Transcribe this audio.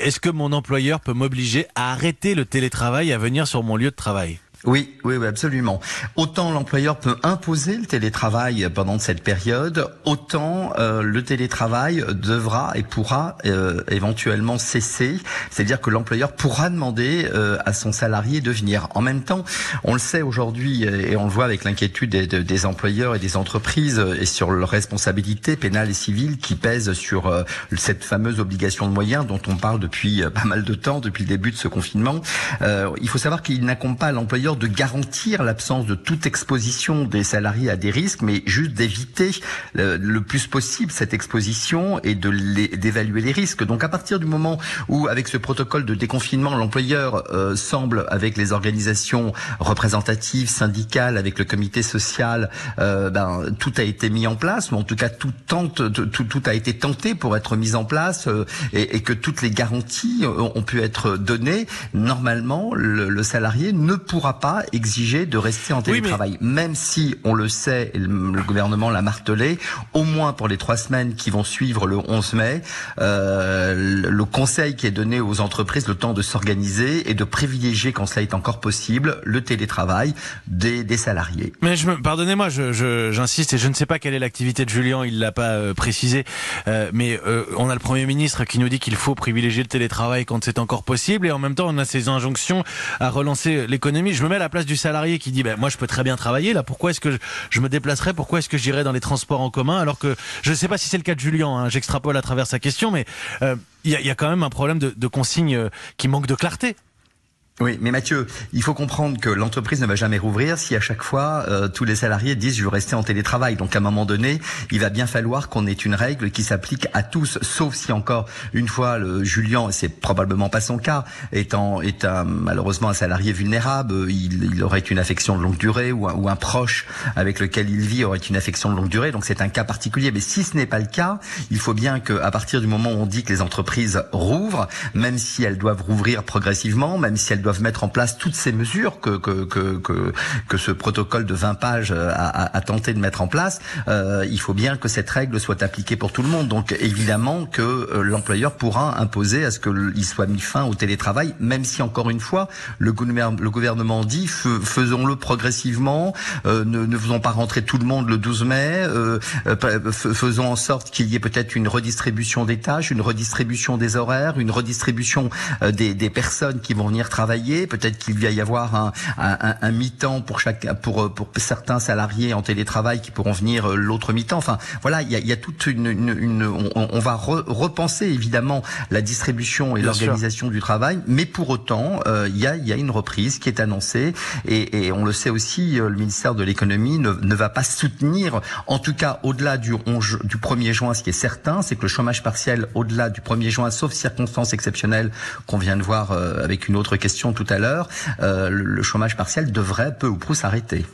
Est-ce que mon employeur peut m'obliger à arrêter le télétravail et à venir sur mon lieu de travail? Oui, oui, oui, absolument. Autant l'employeur peut imposer le télétravail pendant cette période, autant euh, le télétravail devra et pourra euh, éventuellement cesser. C'est-à-dire que l'employeur pourra demander euh, à son salarié de venir. En même temps, on le sait aujourd'hui et on le voit avec l'inquiétude des, des, employeurs et des entreprises et sur leur responsabilité pénale et civile qui pèse sur cette fameuse obligation de moyens dont on parle depuis pas mal de temps, depuis le début de ce confinement. il faut savoir qu'il n'accompagne pas l'employeur de garantir l'absence de toute exposition des salariés à des risques, mais juste d'éviter le, plus possible cette exposition et de d'évaluer les, risques. Donc à partir du moment où, avec ce protocole de déconfinement, l'employeur euh, semble, avec les organisations représentatives, syndicales, avec le comité social, euh, ben, tout a été mis en place, ou en tout cas tout, tente, tout, a été tenté pour être mis en place, euh, et, et, que toutes les garanties ont pu être données, normalement, le, le salarié ne pourra pas exiger de rester en télétravail, même si on le sait, et le, gouvernement l'a martelé, au moins pour les trois semaines qui vont suivre le 11 mai, euh, le conseil qui est donné aux entreprises le temps de s'organiser et de privilégier, quand cela est encore possible, le télétravail des, des salariés. Mais je me, pardonnez-moi, j'insiste je, et je ne sais pas quelle est l'activité de Julien, il l'a pas euh, précisé, euh, mais euh, on a le Premier ministre qui nous dit qu'il faut privilégier le télétravail quand c'est encore possible et en même temps on a ces injonctions à relancer l'économie. Je me mets à la place du salarié qui dit ben moi je peux très bien travailler là. Pourquoi est-ce que je, me déplacerai pourquoi est-ce que j'irai dans les transports en commun? Alors que je ne sais pas si c'est le cas de Julien hein, j'extrapole à travers sa question mais euh, il y, a, quand même un problème de, de consigne euh, qui manque de clarté oui, mais Mathieu, il faut comprendre que l'entreprise ne va jamais rouvrir si à chaque fois euh, tous les salariés disent je veux rester en télétravail. Donc à un moment donné, il va bien falloir qu'on ait une règle qui s'applique à tous, sauf si encore une fois le Julien, c'est probablement pas son cas, étant est un, malheureusement un salarié vulnérable, il, il, aurait une affection de longue durée ou un, ou un, proche avec lequel il vit aurait une affection de longue durée. Donc c'est un cas particulier. Mais si ce n'est pas le cas, il faut bien qu'à partir du moment où on dit que les entreprises rouvrent, même si elles doivent rouvrir progressivement, même si elles doivent doivent mettre en place toutes ces mesures que que que que, que ce protocole de 20 pages a, a, tenté de mettre en place, euh, il faut bien que cette règle soit appliquée pour tout le monde. Donc évidemment que euh, l'employeur pourra imposer à ce qu'il soit mis fin au télétravail, même si encore une fois le gouvernement, le gouvernement dit faisons-le progressivement, euh, ne, ne faisons pas rentrer tout le monde le 12 mai, euh, euh faisons en sorte qu'il y ait peut-être une redistribution des tâches, une redistribution des horaires, une redistribution euh, des, des personnes qui vont venir travailler Peut-être qu'il va y avoir un, un, un mi-temps pour chaque, pour pour certains salariés en télétravail qui pourront venir euh, l'autre mi-temps. Enfin, voilà, il y a, y a toute une, une, une on, on, va re, repenser évidemment la distribution et l'organisation du travail, mais pour autant, euh, il y, a, y a une reprise qui est annoncée. Et, et on le sait aussi, euh, le ministère de l'économie ne, ne va pas soutenir, en tout cas au-delà du, 11, du 1er juin, ce qui est certain, c'est que le chômage partiel au-delà du 1er juin, sauf circonstances exceptionnelles qu'on vient de voir avec une autre question tout à l'heure, euh, le chômage partiel devrait peu ou prou s'arrêter.